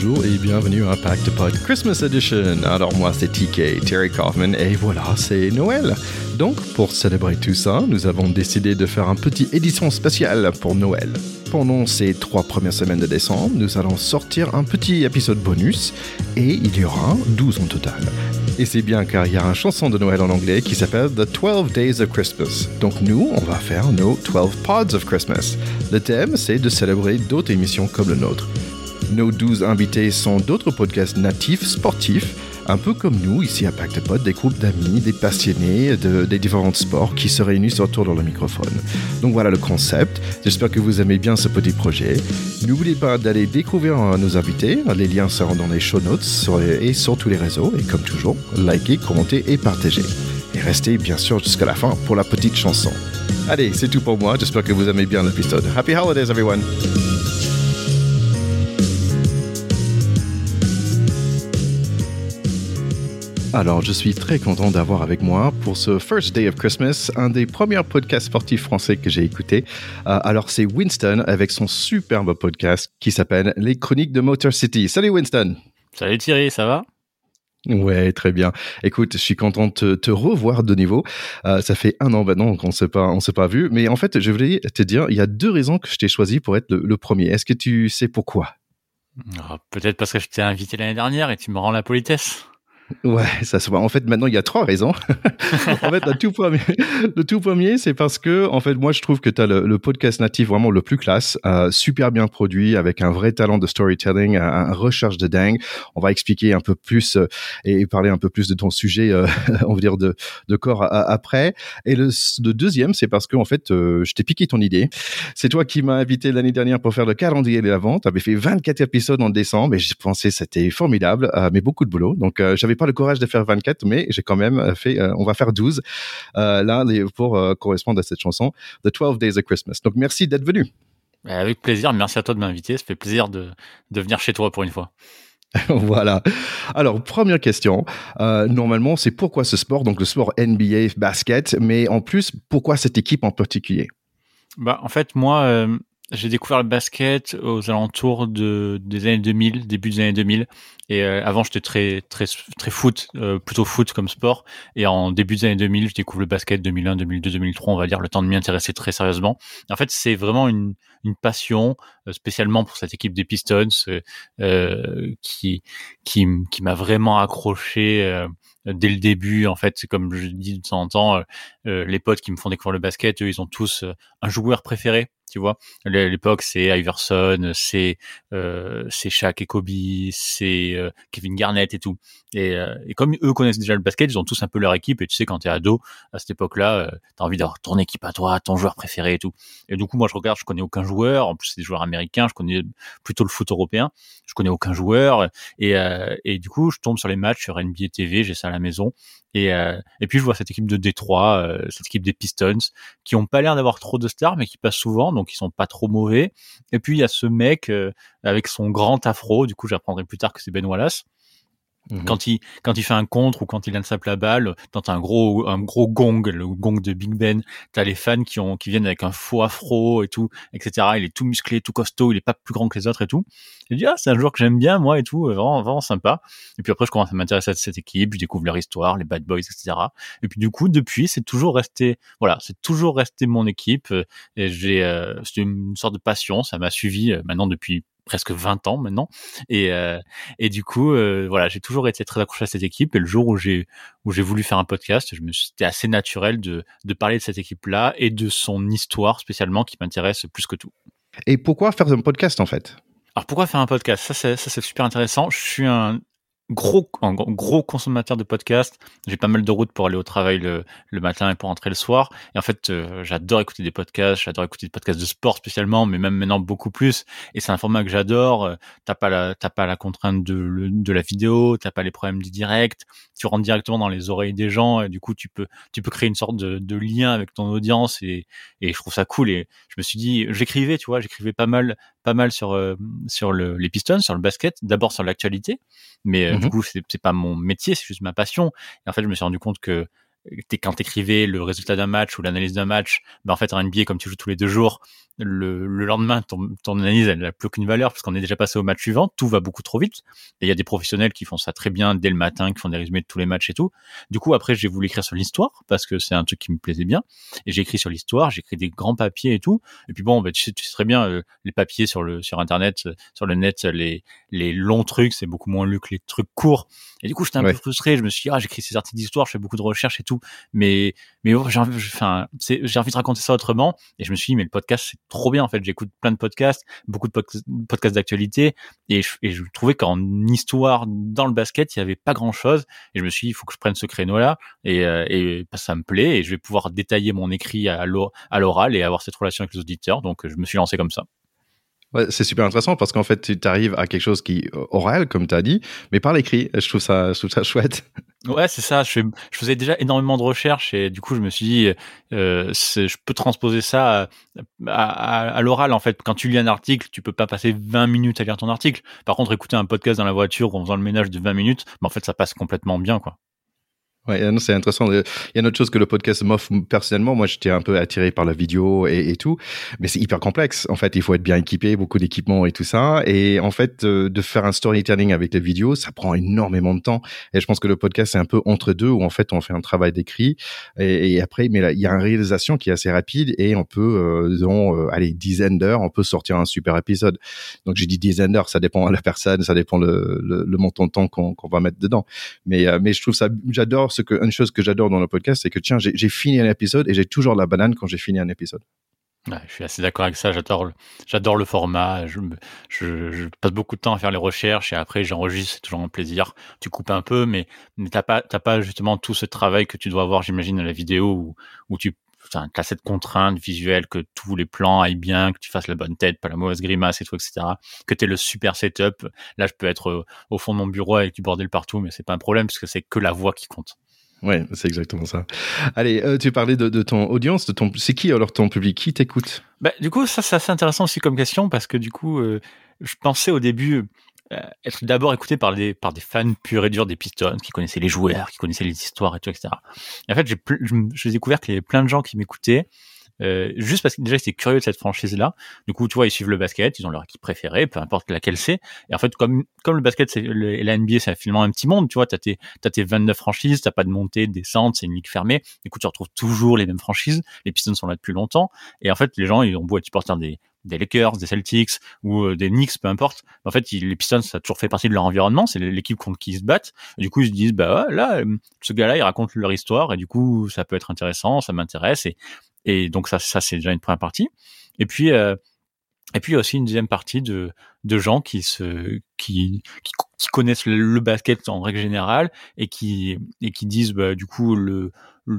bonjour et bienvenue à Pact Pod Christmas Edition. Alors moi c'est TK, Terry Kaufman et voilà c'est Noël. Donc pour célébrer tout ça, nous avons décidé de faire un petit édition spéciale pour Noël. Pendant ces trois premières semaines de décembre, nous allons sortir un petit épisode bonus et il y aura 12 en total. Et c'est bien car il y a une chanson de Noël en anglais qui s'appelle The 12 Days of Christmas. Donc nous, on va faire nos 12 Pods of Christmas. Le thème, c'est de célébrer d'autres émissions comme le nôtre. Nos 12 invités sont d'autres podcasts natifs sportifs, un peu comme nous ici à Pacte Pod, des groupes d'amis, des passionnés de, des différents sports qui se réunissent autour de le microphone. Donc voilà le concept. J'espère que vous aimez bien ce petit projet. N'oubliez pas d'aller découvrir nos invités. Les liens seront dans les show notes et sur tous les réseaux. Et comme toujours, likez, commentez et partagez. Et restez bien sûr jusqu'à la fin pour la petite chanson. Allez, c'est tout pour moi. J'espère que vous aimez bien l'épisode. Happy holidays, everyone! Alors, je suis très content d'avoir avec moi pour ce First Day of Christmas un des premiers podcasts sportifs français que j'ai écouté. Euh, alors, c'est Winston avec son superbe podcast qui s'appelle Les Chroniques de Motor City. Salut Winston! Salut Thierry, ça va? Ouais, très bien. Écoute, je suis content de te, te revoir de nouveau. Euh, ça fait un an maintenant qu'on ne s'est pas, on s'est pas vu. Mais en fait, je voulais te dire, il y a deux raisons que je t'ai choisi pour être le, le premier. Est-ce que tu sais pourquoi? Ah, Peut-être parce que je t'ai invité l'année dernière et tu me rends la politesse. Ouais, ça se voit. En fait, maintenant, il y a trois raisons. en fait, le tout premier, le tout premier, c'est parce que, en fait, moi, je trouve que tu as le, podcast natif vraiment le plus classe, euh, super bien produit, avec un vrai talent de storytelling, un, recherche de dingue. On va expliquer un peu plus euh, et parler un peu plus de ton sujet, euh, on va dire, de, de corps après. Et le, le deuxième, c'est parce que, en fait, je t'ai piqué ton idée. C'est toi qui m'as invité l'année dernière pour faire le calendrier de la vente. Tu avais fait 24 épisodes en décembre et j'ai pensé c'était formidable, mais beaucoup de boulot. Donc, j'avais pas le courage de faire 24, mais j'ai quand même fait, euh, on va faire 12 euh, là pour euh, correspondre à cette chanson, The 12 Days of Christmas. Donc, merci d'être venu. Eh, Avec plaisir, merci à toi de m'inviter. Ça fait plaisir de, de venir chez toi pour une fois. voilà. Alors, première question. Euh, normalement, c'est pourquoi ce sport, donc le sport NBA basket, mais en plus, pourquoi cette équipe en particulier? Bah, en fait, moi, euh, j'ai découvert le basket aux alentours de, des années 2000, début des années 2000. Et euh, avant, j'étais très, très, très foot, euh, plutôt foot comme sport. Et en début des années 2000, je découvre le basket 2001, 2002, 2003, on va dire, le temps de m'y intéresser très sérieusement. En fait, c'est vraiment une, une passion, euh, spécialement pour cette équipe des Pistons, euh, euh, qui, qui, qui m'a vraiment accroché. euh, Dès le début, en fait, comme je dis de temps en temps, les potes qui me font découvrir le basket, eux, ils ont tous un joueur préféré, tu vois. L'époque, c'est Iverson, c'est euh, c'est Shaq et Kobe, c'est euh, Kevin Garnett et tout. Et, euh, et comme eux connaissent déjà le basket, ils ont tous un peu leur équipe. Et tu sais, quand t'es ado, à cette époque-là, euh, t'as envie d'avoir ton équipe à toi, ton joueur préféré et tout. Et du coup, moi, je regarde, je connais aucun joueur. En plus, c'est des joueurs américains. Je connais plutôt le foot européen. Je connais aucun joueur. Et, euh, et du coup, je tombe sur les matchs sur NBA TV. J'ai ça à la maison. Et, euh, et puis, je vois cette équipe de Détroit, euh, cette équipe des Pistons, qui ont pas l'air d'avoir trop de stars, mais qui passent souvent, donc ils sont pas trop mauvais. Et puis, il y a ce mec euh, avec son grand afro. Du coup, j'apprendrai plus tard que c'est Ben Wallace quand il quand il fait un contre ou quand il lance la balle, t'as un gros un gros gong, le gong de Big Ben. T'as les fans qui ont qui viennent avec un faux afro et tout, etc. Il est tout musclé, tout costaud, il est pas plus grand que les autres et tout. J'ai dit ah c'est un joueur que j'aime bien moi et tout, euh, vraiment vraiment sympa. Et puis après je commence à m'intéresser à cette équipe, je découvre leur histoire, les Bad Boys, etc. Et puis du coup depuis c'est toujours resté voilà c'est toujours resté mon équipe euh, et j'ai euh, c'est une sorte de passion, ça m'a suivi euh, maintenant depuis presque 20 ans maintenant et euh, et du coup, euh, voilà, j'ai toujours été très accroché à cette équipe. Et le jour où j'ai où j'ai voulu faire un podcast, je me c'était assez naturel de de parler de cette équipe-là et de son histoire spécialement qui m'intéresse plus que tout. Et pourquoi faire un podcast en fait? Alors pourquoi faire un podcast? Ça c'est ça c'est super intéressant. Je suis un gros gros- consommateur de podcasts. J'ai pas mal de routes pour aller au travail le, le matin et pour rentrer le soir. Et en fait, euh, j'adore écouter des podcasts. J'adore écouter des podcasts de sport spécialement, mais même maintenant beaucoup plus. Et c'est un format que j'adore. Euh, T'as pas la t'as pas la contrainte de de la vidéo. T'as pas les problèmes du direct. Tu rentres directement dans les oreilles des gens et du coup tu peux tu peux créer une sorte de, de lien avec ton audience et et je trouve ça cool. Et je me suis dit, j'écrivais, tu vois, j'écrivais pas mal pas mal sur euh, sur le, les Pistons, sur le basket, d'abord sur l'actualité, mais euh, du Mhm. coup c'est pas mon métier, c'est juste ma passion. Et en fait, je me suis rendu compte que quand t'écrivais le résultat d'un match ou l'analyse d'un match, ben en fait en NBA comme tu joues tous les deux jours, le, le lendemain ton, ton analyse elle n'a plus aucune valeur parce qu'on est déjà passé au match suivant, tout va beaucoup trop vite. Et il y a des professionnels qui font ça très bien dès le matin, qui font des résumés de tous les matchs et tout. Du coup après j'ai voulu écrire sur l'histoire parce que c'est un truc qui me plaisait bien et j'ai écrit sur l'histoire, j'ai écrit des grands papiers et tout. Et puis bon, ben, tu, sais, tu sais très bien euh, les papiers sur le sur internet, euh, sur le net, les les longs trucs c'est beaucoup moins lu que les trucs courts. Et du coup j'étais un peu frustré, je me suis dit ah j'écris ces articles d'histoire, je fais beaucoup de recherches et tout, mais mais j'ai envie, j'ai envie de raconter ça autrement. Et je me suis dit, mais le podcast, c'est trop bien, en fait. J'écoute plein de podcasts, beaucoup de podcasts d'actualité. Et je, et je trouvais qu'en histoire, dans le basket, il y avait pas grand chose. Et je me suis dit, il faut que je prenne ce créneau-là. Et, euh, et bah, ça me plaît. Et je vais pouvoir détailler mon écrit à l'oral et avoir cette relation avec les auditeurs. Donc, je me suis lancé comme ça. C'est super intéressant parce qu'en fait, tu arrives à quelque chose qui euh, oral, comme tu as dit, mais par l'écrit. Je trouve ça, je trouve ça chouette. Ouais, c'est ça. Je, faisais déjà énormément de recherches et du coup, je me suis dit, euh, je peux transposer ça à, à, l'oral. En fait, quand tu lis un article, tu peux pas passer 20 minutes à lire ton article. Par contre, écouter un podcast dans la voiture en faisant le ménage de 20 minutes, bah, en fait, ça passe complètement bien, quoi. Ouais, c'est intéressant. Il y a une autre chose que le podcast m'offre personnellement. Moi, j'étais un peu attiré par la vidéo et, et tout, mais c'est hyper complexe. En fait, il faut être bien équipé, beaucoup d'équipements et tout ça. Et en fait, euh, de faire un storytelling avec les vidéos, ça prend énormément de temps. Et je pense que le podcast c'est un peu entre deux, où en fait, on fait un travail d'écrit et, après, mais là, il y a une réalisation qui est assez rapide et on peut, euh, disons, euh, allez, dizaines d'heures, on peut sortir un super épisode. Donc, j'ai dit dizaines d'heures, ça dépend de la personne, ça dépend le, le, le montant de temps qu'on va mettre dedans. Mais, euh, mais je trouve ça, j'adore que une chose que j'adore dans le podcast, c'est que tiens, j'ai fini un épisode et j'ai toujours la banane quand j'ai fini un épisode. je suis assez d'accord avec ça. J'adore, j'adore le format. Je, passe beaucoup de temps à faire les recherches et après j'enregistre. C'est toujours un plaisir. Tu coupes un peu, mais, mais t'as pas, t'as pas justement tout ce travail que tu dois avoir, j'imagine, la vidéo où, où tu as cette contrainte visuelle que tous les plans aillent bien, que tu fasses la bonne tête, pas la mauvaise grimace et tout, etc. Que tu aies le super setup. Là, je peux être euh, au fond de mon bureau avec du bordel partout, mais c'est pas un problème parce que c'est que la voix qui compte. Ouais, c'est exactement ça. Allez, euh, tu parlais de, de, ton audience, de ton, c'est qui alors ton public? Qui t'écoute? Bah, Du coup, ça c'est assez intéressant aussi comme question parce que du coup, euh, je pensais au début être d'abord écouté par des par des fans purs et durs des Pistons qui connaissaient les joueurs, qui connaissaient les histoires et tout, etc. Et en fait, j'ai découvert qu'il y avait plein de gens qui m'écoutaient euh, juste parce que déjà ils curieux de cette franchise là. Du coup, tu vois, ils suivent le basket, ils ont leur équipe préférée, peu importe laquelle c'est. Et en fait, comme comme le basket c'est et la NBA, c'est finalement un petit monde, tu vois, t'as tes t'as tes 29 franchises, t'as pas de montée, de descente, c'est une ligue fermée. Du coup, tu retrouves toujours les mêmes franchises. Les Pistons sont là depuis longtemps. Et en fait, les gens ils ont beau être supporters des des Lakers, des Celtics ou euh, des Knicks, peu importe. En fait, les Pistons, ça a toujours fait partie de leur environnement. C'est l'équipe contre qui ils se battent. du coup, ils se disent, bah là, euh, ce gars-là, il raconte leur histoire et du coup, ça peut être intéressant, ça m'intéresse. Et, donc ça, ça c'est déjà une première partie. Et puis euh, et puis aussi une deuxième partie de, de gens qui se qui, qui, connaissent le, basket en règle générale et qui et qui disent bah, du coup le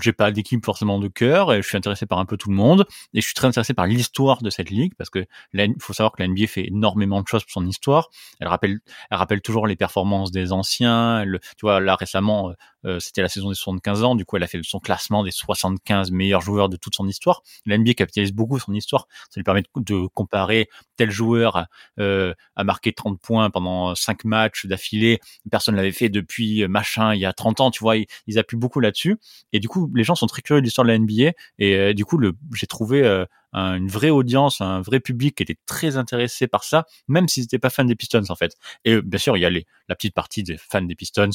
j'ai pas d'équipe forcément de cœur et je suis intéressé par un peu tout le monde et je suis très intéressé par l'histoire de cette ligue parce que il faut savoir que la NBA fait énormément de choses pour son histoire. Elle rappelle, elle rappelle toujours les performances des anciens. tu vois, là récemment, euh, c'était la saison des 75 ans. Du coup, elle a fait son classement des 75 meilleurs joueurs de toute son histoire. La NBA capitalise beaucoup son histoire. Ça lui permet de, comparer tel joueur euh, a marqué 30 points pendant 5 matchs d'affilée. Personne l'avait fait depuis euh, machin il y a 30 ans. Tu vois, ils, ils appuient beaucoup là-dessus. Et du coup, les gens sont très curieux de l'histoire de la NBA et euh, du coup, j'ai trouvé euh, une vraie audience, un vrai public qui était très intéressé par ça, même s'ils n'étaient pas fans des Pistons en fait. Et euh, bien sûr, il y a les, la petite partie des fans des Pistons,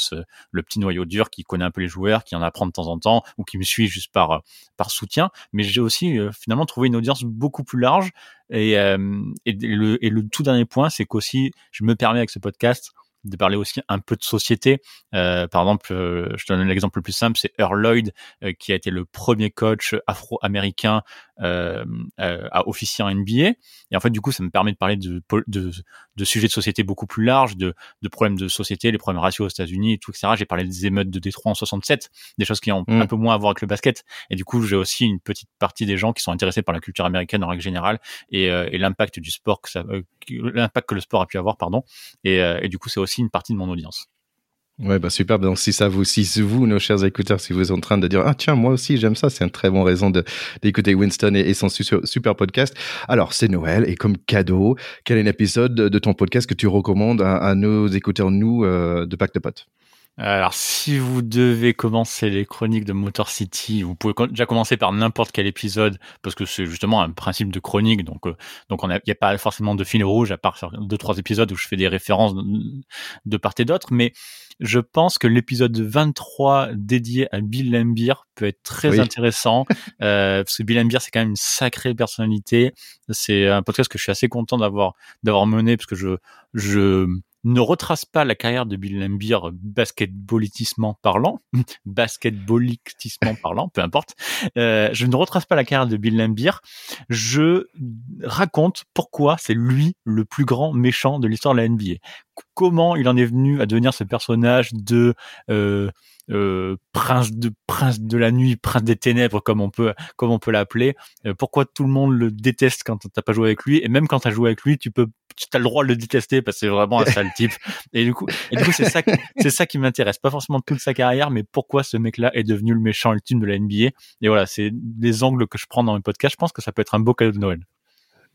le petit noyau dur qui connaît un peu les joueurs, qui en apprend de temps en temps ou qui me suit juste par par soutien. Mais j'ai aussi finalement trouvé une audience beaucoup plus large. Et, et, le, et le tout dernier point, c'est qu'aussi, je me permets avec ce podcast de parler aussi un peu de société. Euh, par exemple, euh, je te donne l'exemple le plus simple, c'est Earl Lloyd, euh, qui a été le premier coach afro-américain à officier en NBA. Et en fait, du coup, ça me permet de parler de, de, de sujets de société beaucoup plus larges, de, de problèmes de société, les problèmes raciaux aux États-Unis, tout, etc. J'ai parlé des émeutes de Détroit en 67, des choses qui ont mm. un peu moins à voir avec le basket. Et du coup, j'ai aussi une petite partie des gens qui sont intéressés par la culture américaine en règle générale et, et l'impact du sport que ça, l'impact que le sport a pu avoir, pardon. Et, et du coup, c'est aussi une partie de mon audience. Ouais, bah super. Donc, si ça vous, si vous, nos chers écouteurs, si vous êtes en train de dire, ah, tiens, moi aussi, j'aime ça, c'est une très bonne raison d'écouter Winston et, son super, podcast. Alors, c'est Noël et comme cadeau, quel est l'épisode de ton podcast que tu recommandes à, nos écouteurs, nous, euh, de Pacte de Potes? Alors, si vous devez commencer les chroniques de Motor City, vous pouvez déjà commencer par n'importe quel épisode, parce que c'est justement un principe de chronique. Donc, euh, donc on il n'y a pas forcément de fil rouge à part sur deux trois épisodes où je fais des références de, part et d'autre. Mais je pense que l'épisode 23 dédié à Bill Lambier peut être très intéressant, euh, parce que Bill Lambier c'est quand même une sacrée personnalité. C'est un podcast que je suis assez content d'avoir d'avoir mené, parce que je je ne retrace pas la carrière de Bill Lambier basketballistiquement parlant, basketballistiquement parlant, peu importe. Euh, je ne retrace pas la carrière de Bill Lambier. Je raconte pourquoi c'est lui le plus grand méchant de l'histoire de la NBA. Comment il en est venu à devenir ce personnage de euh, euh, prince de prince de la nuit, prince des ténèbres, comme on peut comme on peut l'appeler. Euh, pourquoi tout le monde le déteste quand t'as pas joué avec lui, et même quand t'as joué avec lui, tu peux tu as le droit de le détester parce que c'est vraiment un sale type. Et du coup, et du coup, c'est ça, c'est ça qui m'intéresse. Pas forcément toute sa carrière, mais pourquoi ce mec-là est devenu le méchant ultime de la NBA. Et voilà, c'est des angles que je prends dans mes podcasts. Je pense que ça peut être un beau cadeau de Noël.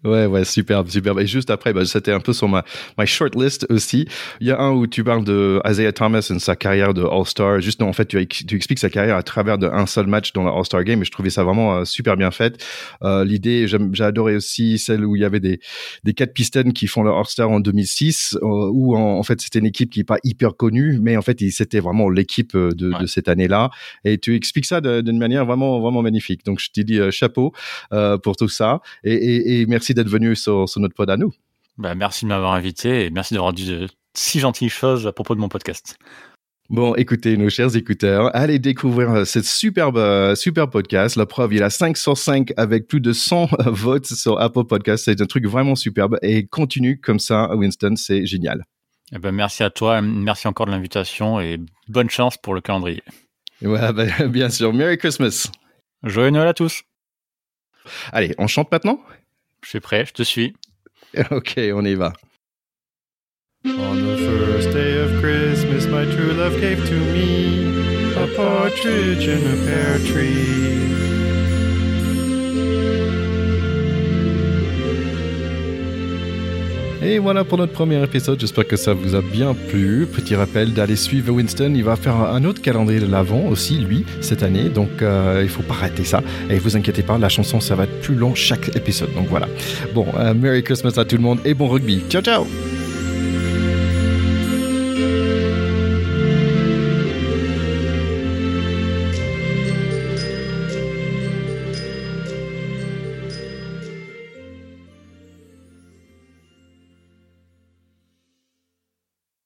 Ouais, ouais, superbe, superbe. Et juste après, bah, c'était un peu sur ma, my shortlist aussi. Il y a un où tu parles de Isaiah Thomas et sa carrière de All-Star. Juste, non, en fait, tu, tu, expliques sa carrière à travers de un seul match dans le All-Star Game et je trouvais ça vraiment euh, super bien fait. Euh, L'idée, j'ai adoré aussi celle où il y avait des, des quatre Pistons qui font le All-Star en 2006, euh, où en, fait, c'était une équipe qui est pas hyper connue, mais en fait, c'était vraiment l'équipe euh, de, de, cette année-là. Et tu expliques ça d'une manière vraiment, vraiment magnifique. Donc, je te dis chapeau pour tout ça et, et, et merci d'être venu sur, notre pod à nous. Bah, merci de m'avoir invité et merci d'avoir dit de si gentilles choses à propos de mon podcast. Bon, écoutez, nos chers écouteurs, allez découvrir euh, cette superbe, euh, super podcast. La preuve, il a 5 sur 5 avec plus de 100 votes sur Apple Podcast. C'est un truc vraiment superbe et continue comme ça, Winston, c'est génial. Eh ben, merci à toi, merci encore de l'invitation et bonne chance pour le calendrier. Ouais, ben, bien sûr. Merry Christmas. Joyeux Noël à tous. Allez, on chante maintenant? Je suis prêt, je te suis. ok, on y va. On the first day of Christmas, my true love gave to me a partridge in a pear tree. Et voilà pour notre premier épisode. J'espère que ça vous a bien plu. Petit rappel d'aller suivre Winston. Il va faire un autre calendrier de l'avant aussi, lui, cette année. Donc, euh, il faut pas rater ça. Et vous inquiétez pas, la chanson, ça va être plus long chaque épisode. Donc voilà. Bon, euh, Merry Christmas à tout le monde et bon rugby. Ciao, ciao!